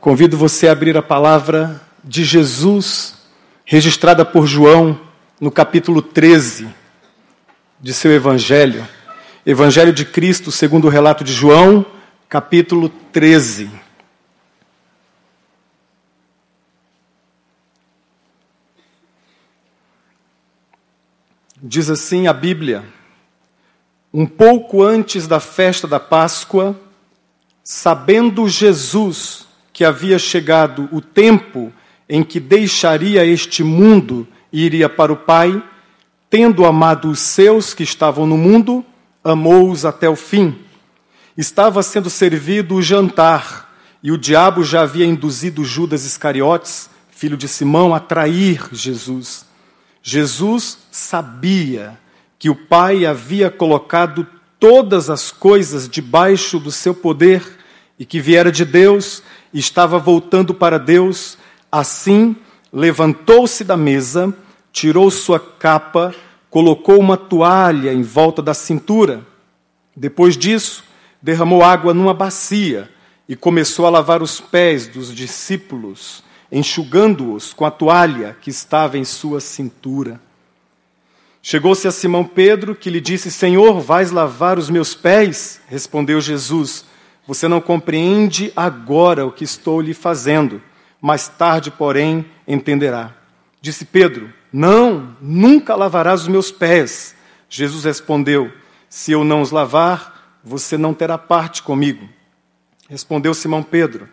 Convido você a abrir a palavra de Jesus, registrada por João no capítulo 13 de seu Evangelho. Evangelho de Cristo, segundo o relato de João, capítulo 13. Diz assim a Bíblia: Um pouco antes da festa da Páscoa, sabendo Jesus que havia chegado o tempo em que deixaria este mundo e iria para o Pai, tendo amado os seus que estavam no mundo, amou-os até o fim. Estava sendo servido o jantar, e o diabo já havia induzido Judas Iscariotes, filho de Simão, a trair Jesus. Jesus sabia que o Pai havia colocado todas as coisas debaixo do seu poder e que viera de Deus estava voltando para Deus, assim levantou-se da mesa, tirou sua capa, colocou uma toalha em volta da cintura. Depois disso, derramou água numa bacia e começou a lavar os pés dos discípulos, enxugando-os com a toalha que estava em sua cintura. Chegou-se a Simão Pedro, que lhe disse: Senhor, vais lavar os meus pés? Respondeu Jesus: você não compreende agora o que estou lhe fazendo, mais tarde, porém, entenderá. Disse Pedro: Não, nunca lavarás os meus pés. Jesus respondeu: Se eu não os lavar, você não terá parte comigo. Respondeu Simão Pedro: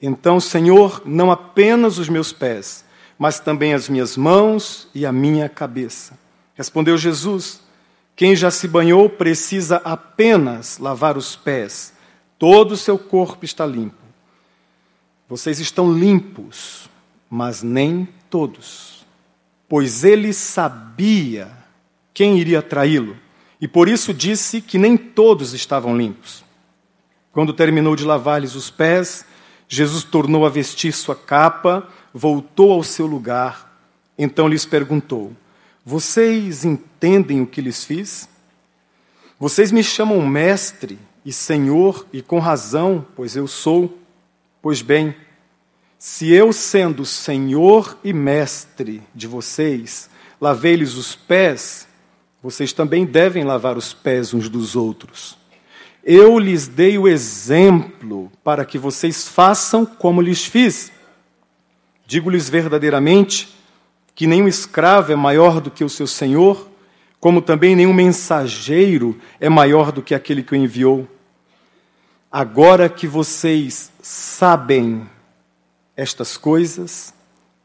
Então, Senhor, não apenas os meus pés, mas também as minhas mãos e a minha cabeça. Respondeu Jesus: Quem já se banhou precisa apenas lavar os pés todo o seu corpo está limpo. Vocês estão limpos, mas nem todos. Pois ele sabia quem iria traí-lo, e por isso disse que nem todos estavam limpos. Quando terminou de lavar-lhes os pés, Jesus tornou a vestir sua capa, voltou ao seu lugar. Então lhes perguntou: Vocês entendem o que lhes fiz? Vocês me chamam mestre e Senhor, e com razão, pois eu sou. Pois bem, se eu, sendo Senhor e Mestre de vocês, lavei-lhes os pés, vocês também devem lavar os pés uns dos outros. Eu lhes dei o exemplo para que vocês façam como lhes fiz. Digo-lhes verdadeiramente que nenhum escravo é maior do que o seu senhor, como também nenhum mensageiro é maior do que aquele que o enviou. Agora que vocês sabem estas coisas,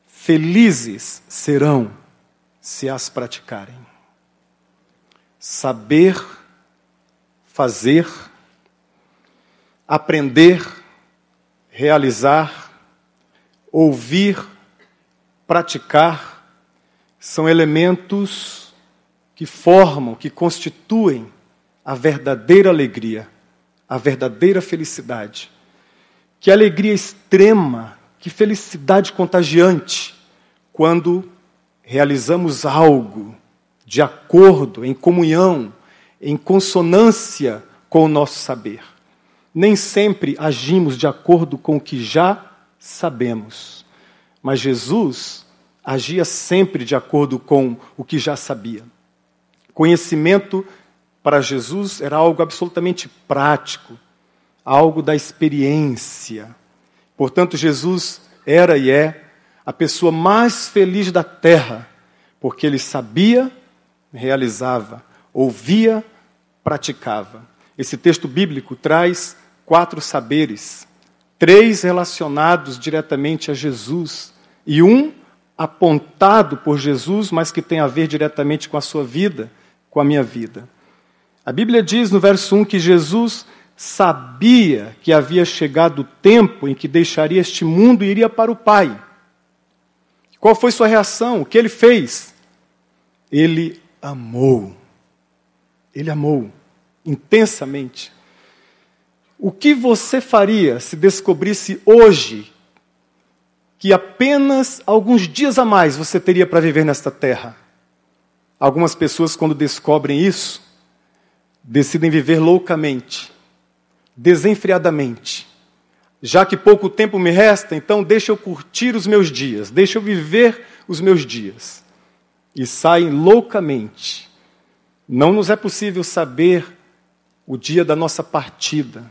felizes serão se as praticarem. Saber, fazer, aprender, realizar, ouvir, praticar, são elementos que formam, que constituem a verdadeira alegria, a verdadeira felicidade. Que alegria extrema, que felicidade contagiante, quando realizamos algo de acordo, em comunhão, em consonância com o nosso saber. Nem sempre agimos de acordo com o que já sabemos, mas Jesus agia sempre de acordo com o que já sabia. Conhecimento para Jesus era algo absolutamente prático, algo da experiência. Portanto, Jesus era e é a pessoa mais feliz da terra, porque ele sabia, realizava, ouvia, praticava. Esse texto bíblico traz quatro saberes, três relacionados diretamente a Jesus e um apontado por Jesus, mas que tem a ver diretamente com a sua vida com a minha vida. A Bíblia diz no verso 1 que Jesus sabia que havia chegado o tempo em que deixaria este mundo e iria para o Pai. Qual foi sua reação? O que ele fez? Ele amou. Ele amou intensamente. O que você faria se descobrisse hoje que apenas alguns dias a mais você teria para viver nesta terra? Algumas pessoas, quando descobrem isso, decidem viver loucamente, desenfreadamente, Já que pouco tempo me resta, então deixa eu curtir os meus dias, deixa eu viver os meus dias. E saem loucamente. Não nos é possível saber o dia da nossa partida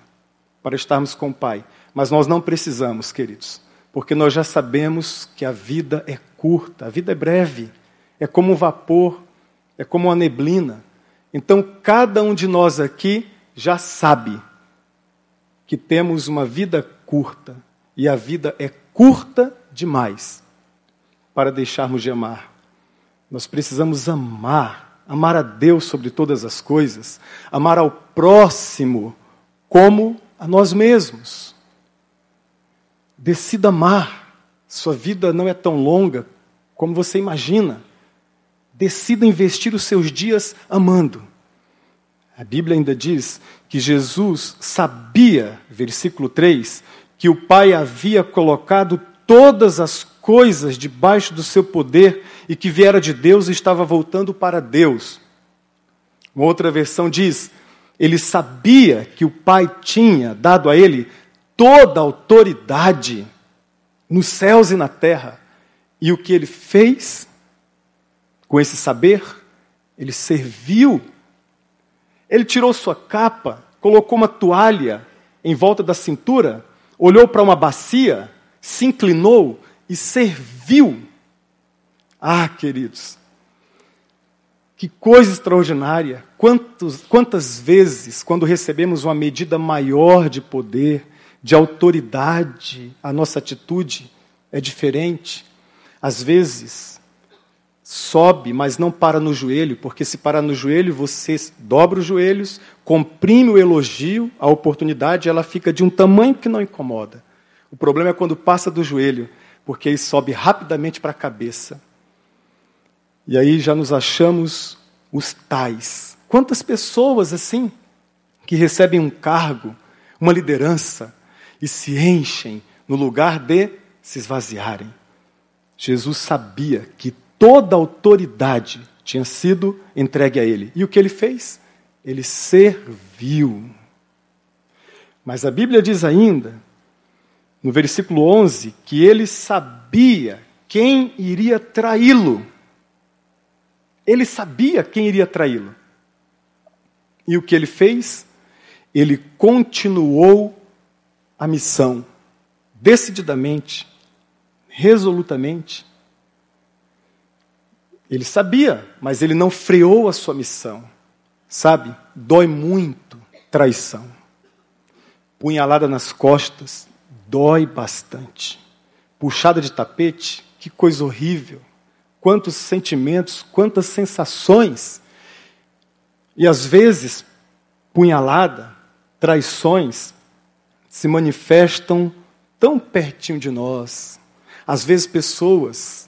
para estarmos com o Pai, mas nós não precisamos, queridos, porque nós já sabemos que a vida é curta, a vida é breve, é como um vapor, é como uma neblina. Então, cada um de nós aqui já sabe que temos uma vida curta e a vida é curta demais para deixarmos de amar. Nós precisamos amar, amar a Deus sobre todas as coisas, amar ao próximo como a nós mesmos. Decida amar. Sua vida não é tão longa como você imagina. Decida investir os seus dias amando. A Bíblia ainda diz que Jesus sabia, versículo 3, que o Pai havia colocado todas as coisas debaixo do seu poder e que viera de Deus e estava voltando para Deus. Uma outra versão diz: ele sabia que o Pai tinha dado a ele toda a autoridade nos céus e na terra. E o que ele fez com esse saber? Ele serviu. Ele tirou sua capa, colocou uma toalha em volta da cintura, olhou para uma bacia, se inclinou e serviu. Ah, queridos, que coisa extraordinária! Quantos, quantas vezes, quando recebemos uma medida maior de poder, de autoridade, a nossa atitude é diferente. Às vezes, sobe, mas não para no joelho, porque se parar no joelho, você dobra os joelhos, comprime o elogio, a oportunidade, ela fica de um tamanho que não incomoda. O problema é quando passa do joelho, porque aí sobe rapidamente para a cabeça. E aí já nos achamos os tais. Quantas pessoas assim que recebem um cargo, uma liderança e se enchem no lugar de se esvaziarem. Jesus sabia que toda autoridade tinha sido entregue a ele. E o que ele fez? Ele serviu. Mas a Bíblia diz ainda, no versículo 11, que ele sabia quem iria traí-lo. Ele sabia quem iria traí-lo. E o que ele fez? Ele continuou a missão, decididamente, resolutamente. Ele sabia, mas ele não freou a sua missão. Sabe, dói muito traição. Punhalada nas costas, dói bastante. Puxada de tapete, que coisa horrível quantos sentimentos, quantas sensações. E às vezes, punhalada, traições se manifestam tão pertinho de nós. Às vezes, pessoas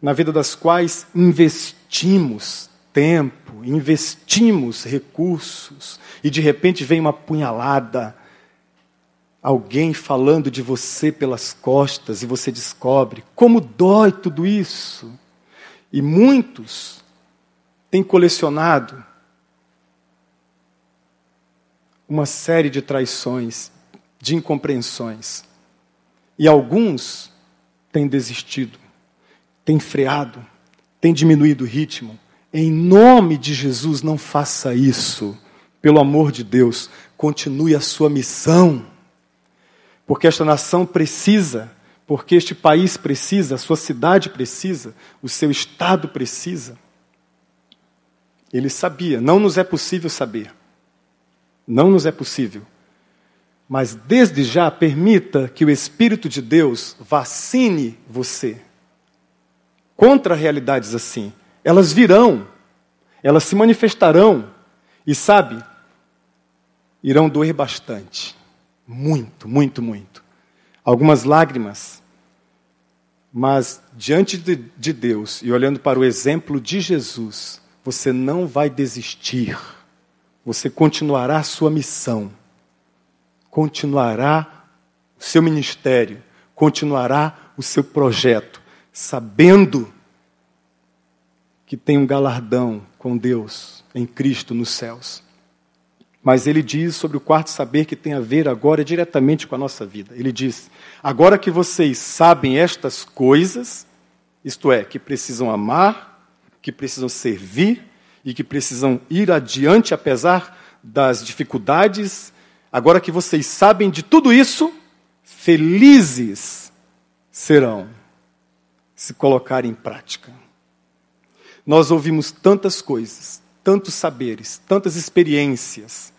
na vida das quais investimos tempo, investimos recursos, e de repente vem uma punhalada, alguém falando de você pelas costas e você descobre como dói tudo isso. E muitos têm colecionado uma série de traições, de incompreensões. E alguns têm desistido, têm freado, têm diminuído o ritmo. Em nome de Jesus, não faça isso. Pelo amor de Deus, continue a sua missão porque esta nação precisa, porque este país precisa, a sua cidade precisa, o seu estado precisa. Ele sabia, não nos é possível saber. Não nos é possível. Mas desde já permita que o Espírito de Deus vacine você contra realidades assim. Elas virão, elas se manifestarão e sabe, irão doer bastante. Muito, muito, muito. Algumas lágrimas. Mas diante de, de Deus e olhando para o exemplo de Jesus, você não vai desistir. Você continuará a sua missão. Continuará o seu ministério. Continuará o seu projeto. Sabendo que tem um galardão com Deus em Cristo nos céus. Mas ele diz sobre o quarto saber que tem a ver agora diretamente com a nossa vida. Ele diz: agora que vocês sabem estas coisas, isto é, que precisam amar, que precisam servir e que precisam ir adiante apesar das dificuldades, agora que vocês sabem de tudo isso, felizes serão se colocarem em prática. Nós ouvimos tantas coisas, tantos saberes, tantas experiências,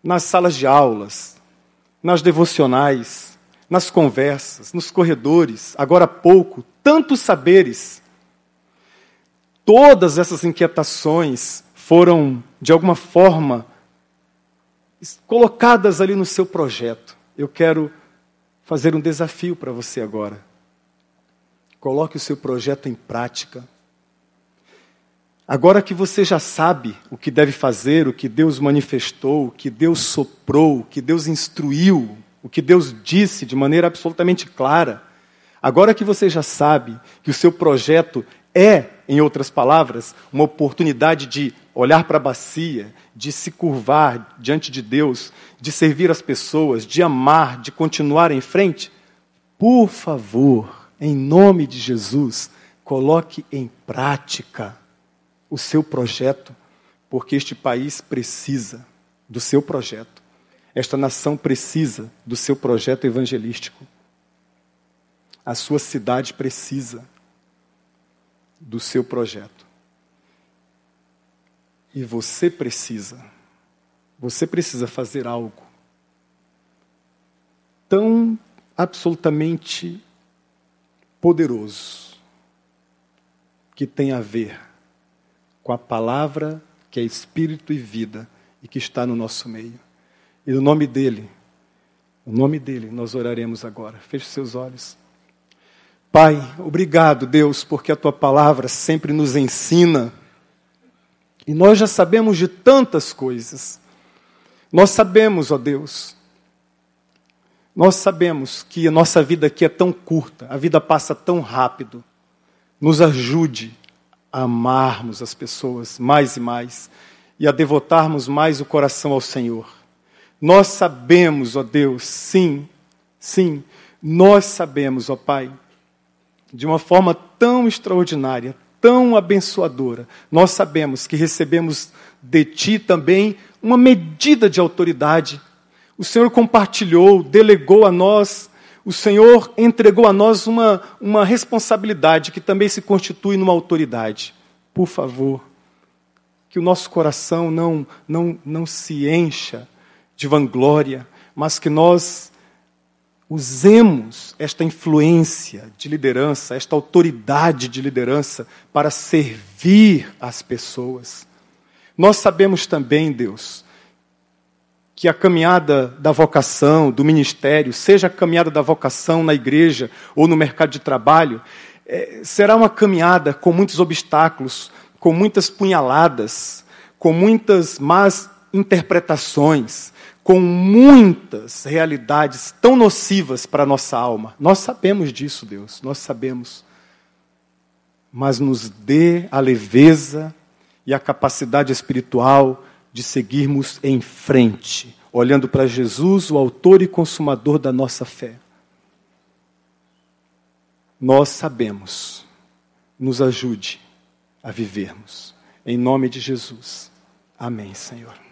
nas salas de aulas, nas devocionais, nas conversas, nos corredores, agora há pouco, tantos saberes. Todas essas inquietações foram, de alguma forma, colocadas ali no seu projeto. Eu quero fazer um desafio para você agora. Coloque o seu projeto em prática. Agora que você já sabe o que deve fazer, o que Deus manifestou, o que Deus soprou, o que Deus instruiu, o que Deus disse de maneira absolutamente clara, agora que você já sabe que o seu projeto é, em outras palavras, uma oportunidade de olhar para a bacia, de se curvar diante de Deus, de servir as pessoas, de amar, de continuar em frente, por favor, em nome de Jesus, coloque em prática o seu projeto, porque este país precisa do seu projeto. Esta nação precisa do seu projeto evangelístico. A sua cidade precisa do seu projeto. E você precisa, você precisa fazer algo tão absolutamente poderoso que tem a ver com a palavra que é espírito e vida e que está no nosso meio. E no nome dele, no nome dele, nós oraremos agora. Feche seus olhos. Pai, obrigado, Deus, porque a tua palavra sempre nos ensina. E nós já sabemos de tantas coisas. Nós sabemos, ó Deus, nós sabemos que a nossa vida aqui é tão curta, a vida passa tão rápido. Nos ajude a amarmos as pessoas mais e mais e a devotarmos mais o coração ao Senhor. Nós sabemos, ó Deus, sim, sim, nós sabemos, ó Pai, de uma forma tão extraordinária, tão abençoadora, nós sabemos que recebemos de Ti também uma medida de autoridade. O Senhor compartilhou, delegou a nós o Senhor entregou a nós uma, uma responsabilidade que também se constitui numa autoridade. Por favor, que o nosso coração não, não, não se encha de vanglória, mas que nós usemos esta influência de liderança, esta autoridade de liderança para servir as pessoas. Nós sabemos também, Deus, que a caminhada da vocação, do ministério, seja a caminhada da vocação na igreja ou no mercado de trabalho, é, será uma caminhada com muitos obstáculos, com muitas punhaladas, com muitas más interpretações, com muitas realidades tão nocivas para a nossa alma. Nós sabemos disso, Deus, nós sabemos. Mas nos dê a leveza e a capacidade espiritual de seguirmos em frente, olhando para Jesus, o Autor e Consumador da nossa fé. Nós sabemos, nos ajude a vivermos. Em nome de Jesus. Amém, Senhor.